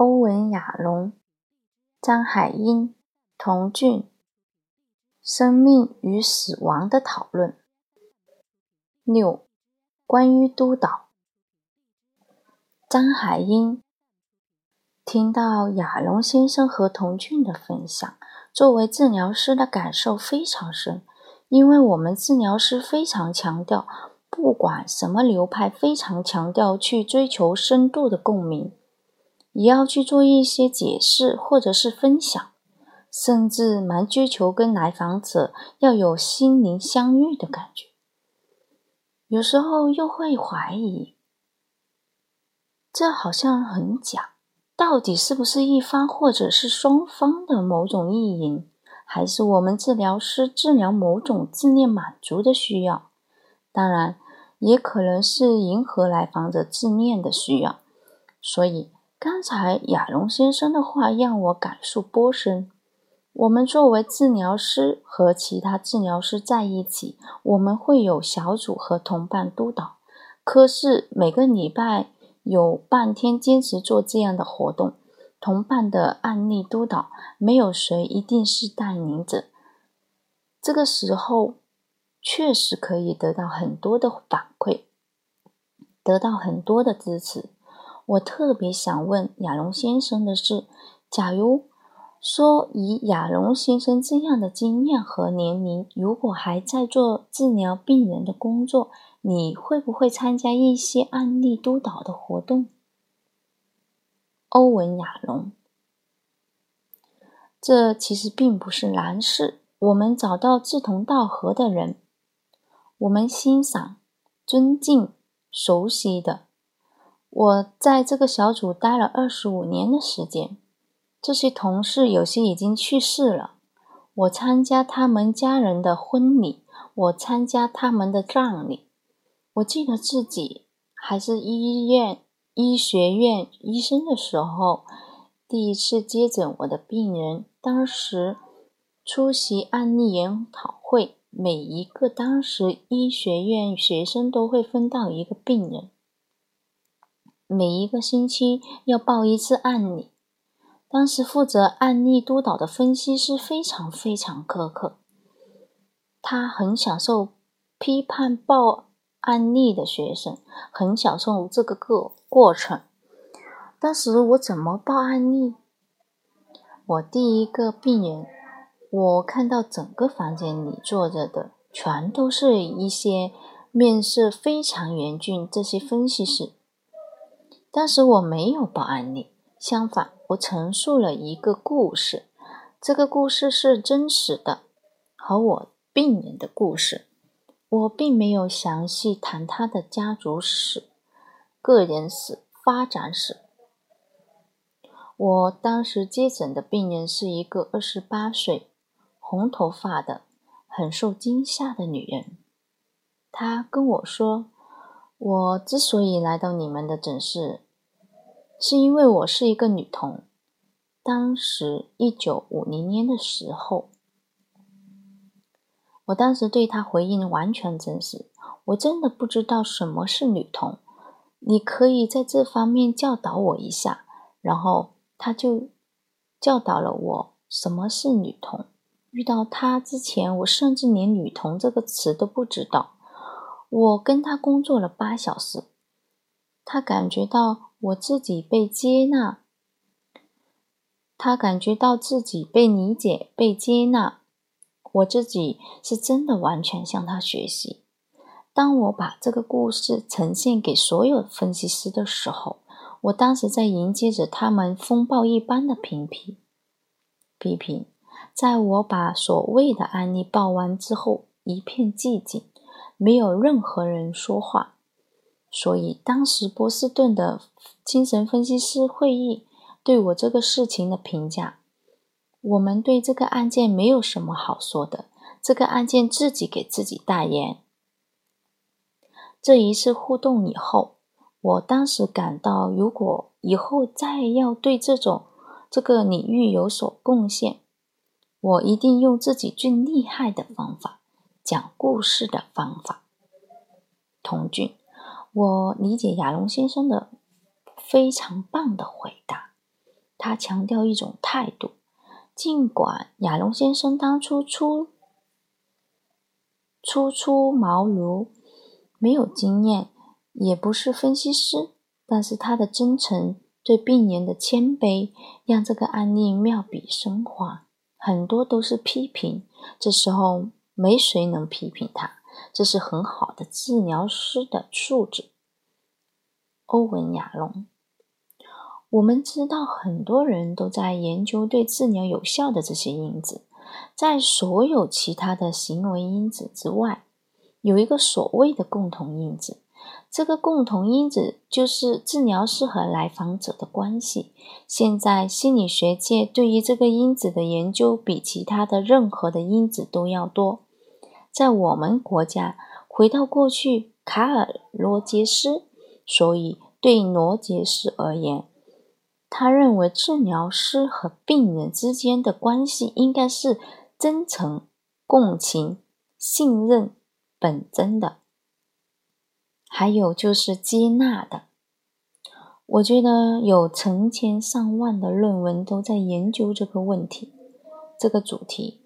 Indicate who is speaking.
Speaker 1: 欧文·亚龙、张海英、童俊，《生命与死亡的讨论》六，关于督导。张海英听到亚龙先生和童俊的分享，作为治疗师的感受非常深，因为我们治疗师非常强调，不管什么流派，非常强调去追求深度的共鸣。也要去做一些解释或者是分享，甚至蛮追求跟来访者要有心灵相遇的感觉。有时候又会怀疑，这好像很假，到底是不是一方或者是双方的某种意淫，还是我们治疗师治疗某种自恋满足的需要？当然，也可能是迎合来访者自恋的需要，所以。刚才亚龙先生的话让我感触颇深。我们作为治疗师和其他治疗师在一起，我们会有小组和同伴督导。可是每个礼拜有半天坚持做这样的活动，同伴的案例督导，没有谁一定是带领者。这个时候确实可以得到很多的反馈，得到很多的支持。我特别想问亚龙先生的是：假如说以亚龙先生这样的经验和年龄，如果还在做治疗病人的工作，你会不会参加一些案例督导的活动？欧文亚龙，这其实并不是难事。我们找到志同道合的人，我们欣赏、尊敬、熟悉的。我在这个小组待了二十五年的时间，这些同事有些已经去世了。我参加他们家人的婚礼，我参加他们的葬礼。我记得自己还是医院医学院医生的时候，第一次接诊我的病人。当时出席案例研讨会，每一个当时医学院学生都会分到一个病人。每一个星期要报一次案例。当时负责案例督导的分析师非常非常苛刻，他很享受批判报案例的学生，很享受这个个过程。当时我怎么报案例？我第一个病人，我看到整个房间里坐着的全都是一些面色非常严峻这些分析师。当时我没有报案例，相反，我陈述了一个故事。这个故事是真实的，和我病人的故事。我并没有详细谈他的家族史、个人史、发展史。我当时接诊的病人是一个二十八岁、红头发的、很受惊吓的女人。她跟我说。我之所以来到你们的诊室，是因为我是一个女童。当时一九五零年的时候，我当时对她回应完全真实。我真的不知道什么是女童，你可以在这方面教导我一下。然后他就教导了我什么是女童。遇到他之前，我甚至连“女童”这个词都不知道。我跟他工作了八小时，他感觉到我自己被接纳，他感觉到自己被理解、被接纳。我自己是真的完全向他学习。当我把这个故事呈现给所有分析师的时候，我当时在迎接着他们风暴一般的评批、批评。在我把所谓的案例报完之后，一片寂静。没有任何人说话，所以当时波士顿的精神分析师会议对我这个事情的评价，我们对这个案件没有什么好说的，这个案件自己给自己代言。这一次互动以后，我当时感到，如果以后再要对这种这个领域有所贡献，我一定用自己最厉害的方法。讲故事的方法，童俊，我理解亚龙先生的非常棒的回答。他强调一种态度。尽管亚龙先生当初初初出茅庐，没有经验，也不是分析师，但是他的真诚、对病人的谦卑，让这个案例妙笔生花。很多都是批评，这时候没谁能批评他，这是很好的治疗师的素质。欧文·亚龙，我们知道很多人都在研究对治疗有效的这些因子，在所有其他的行为因子之外，有一个所谓的共同因子。这个共同因子就是治疗师和来访者的关系。现在心理学界对于这个因子的研究比其他的任何的因子都要多。在我们国家，回到过去，卡尔·罗杰斯，所以对罗杰斯而言，他认为治疗师和病人之间的关系应该是真诚、共情、信任、本真的。还有就是接纳的，我觉得有成千上万的论文都在研究这个问题，这个主题。